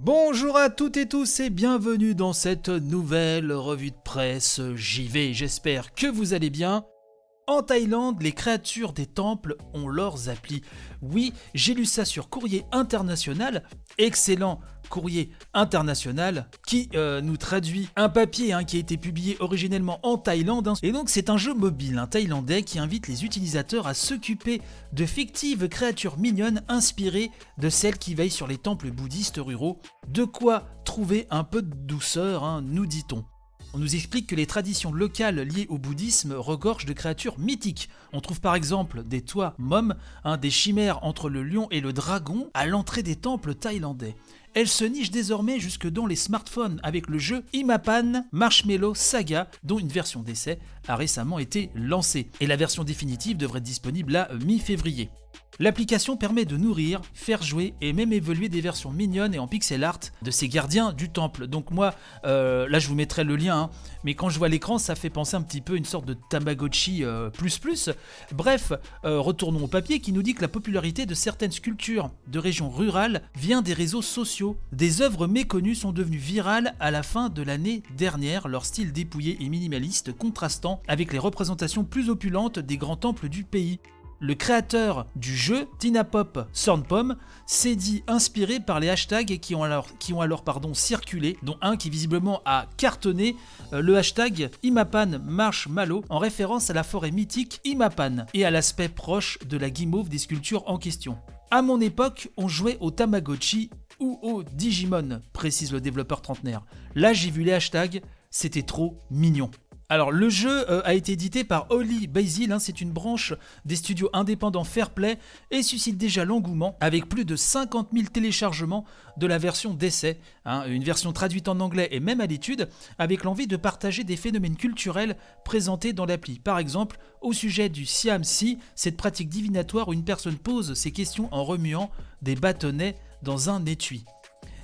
Bonjour à toutes et tous et bienvenue dans cette nouvelle revue de presse JV. J'espère que vous allez bien. En Thaïlande, les créatures des temples ont leurs applis. Oui, j'ai lu ça sur Courrier International. Excellent Courrier International qui euh, nous traduit un papier hein, qui a été publié originellement en Thaïlande. Hein. Et donc c'est un jeu mobile un thaïlandais qui invite les utilisateurs à s'occuper de fictives créatures mignonnes inspirées de celles qui veillent sur les temples bouddhistes ruraux. De quoi trouver un peu de douceur, hein, nous dit-on. On nous explique que les traditions locales liées au bouddhisme regorgent de créatures mythiques. On trouve par exemple des toits mom, des chimères entre le lion et le dragon, à l'entrée des temples thaïlandais. Elle se niche désormais jusque dans les smartphones avec le jeu Imapan Marshmallow Saga, dont une version d'essai a récemment été lancée. Et la version définitive devrait être disponible à mi-février. L'application permet de nourrir, faire jouer et même évoluer des versions mignonnes et en pixel art de ces gardiens du temple. Donc moi, euh, là je vous mettrai le lien, hein. mais quand je vois l'écran, ça fait penser un petit peu à une sorte de Tamagotchi euh, plus plus. Bref, euh, retournons au papier qui nous dit que la popularité de certaines sculptures de régions rurales vient des réseaux sociaux. Des œuvres méconnues sont devenues virales à la fin de l'année dernière, leur style dépouillé et minimaliste contrastant avec les représentations plus opulentes des grands temples du pays le créateur du jeu, Tina Pop Sornpom, s'est dit inspiré par les hashtags qui ont alors, circulé, dont un qui visiblement a cartonné, euh, le hashtag Imapan Marshmallow, en référence à la forêt mythique Imapan et à l'aspect proche de la guimauve des sculptures en question. À mon époque, on jouait au Tamagotchi ou au Digimon, précise le développeur trentenaire. Là, j'ai vu les hashtags, c'était trop mignon. Alors le jeu euh, a été édité par Holy Basil, hein, c'est une branche des studios indépendants Fairplay et suscite déjà l'engouement avec plus de 50 000 téléchargements de la version d'essai, hein, une version traduite en anglais et même à l'étude, avec l'envie de partager des phénomènes culturels présentés dans l'appli. Par exemple, au sujet du Siam Si, cette pratique divinatoire où une personne pose ses questions en remuant des bâtonnets dans un étui.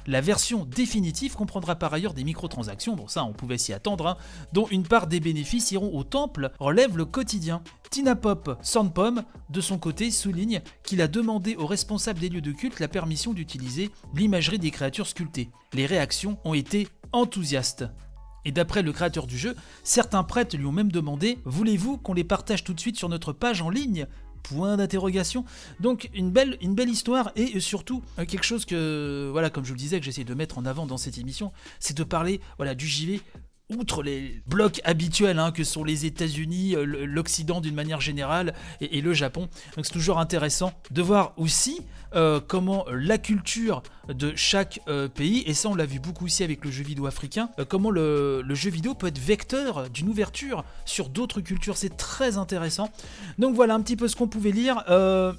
La version définitive comprendra par ailleurs des microtransactions, bon ça on pouvait s'y attendre, hein, dont une part des bénéfices iront au temple, relève le quotidien. Tina Pop Sandpom, de son côté, souligne qu'il a demandé aux responsables des lieux de culte la permission d'utiliser l'imagerie des créatures sculptées. Les réactions ont été enthousiastes. Et d'après le créateur du jeu, certains prêtres lui ont même demandé Voulez-vous qu'on les partage tout de suite sur notre page en ligne? Point d'interrogation. Donc une belle, histoire et surtout euh, quelque chose que, voilà, comme je vous le disais, que j'essaie de mettre en avant dans cette émission, c'est de parler voilà, du JV outre les blocs habituels hein, que sont les États-Unis, euh, l'Occident d'une manière générale et, le Japon. Donc c'est toujours intéressant de voir aussi euh, comment la culture de chaque euh, pays, et ça on l'a vu beaucoup aussi avec le jeu vidéo africain, comment le, le, jeu vidéo peut être vecteur d'une ouverture sur d'autres cultures. C'est très intéressant. Donc voilà un petit peu ce qu'on pouvait lire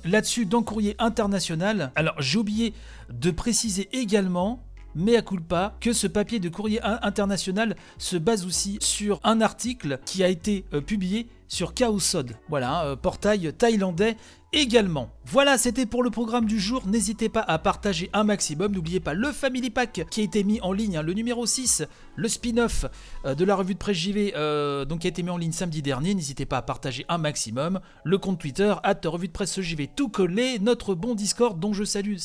là-dessus dans Courrier International. Alors j'ai oublié de préciser également mais à culpa que ce papier de courrier international se base aussi sur un article qui a été euh, publié sur Kaosod, voilà, un euh, portail thaïlandais également. Voilà, c'était pour le programme du jour. N'hésitez pas à partager un maximum. N'oubliez pas le Family Pack qui a été mis en ligne, hein, le numéro 6, le spin-off euh, de la revue de presse JV, euh, donc qui a été mis en ligne samedi dernier. N'hésitez pas à partager un maximum. Le compte Twitter, at revue de presse JV, tout collé. Notre bon Discord, dont je salue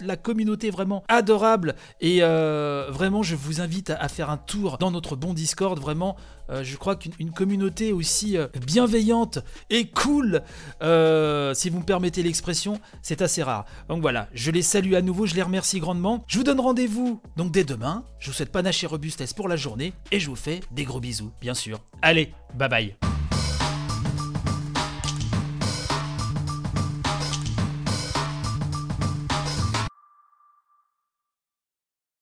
la communauté vraiment adorable. Et vraiment, je vous invite à, faire un tour dans notre bon Discord. Vraiment, je crois qu'une communauté aussi bienveillante et cool, euh, si vous me permettez l'expression, c'est assez rare. Donc voilà, je les salue à nouveau, je les remercie grandement. Je vous donne rendez-vous donc dès demain. Je vous souhaite panache et robustesse pour la journée et je vous fais des gros bisous, bien sûr. Allez, bye bye.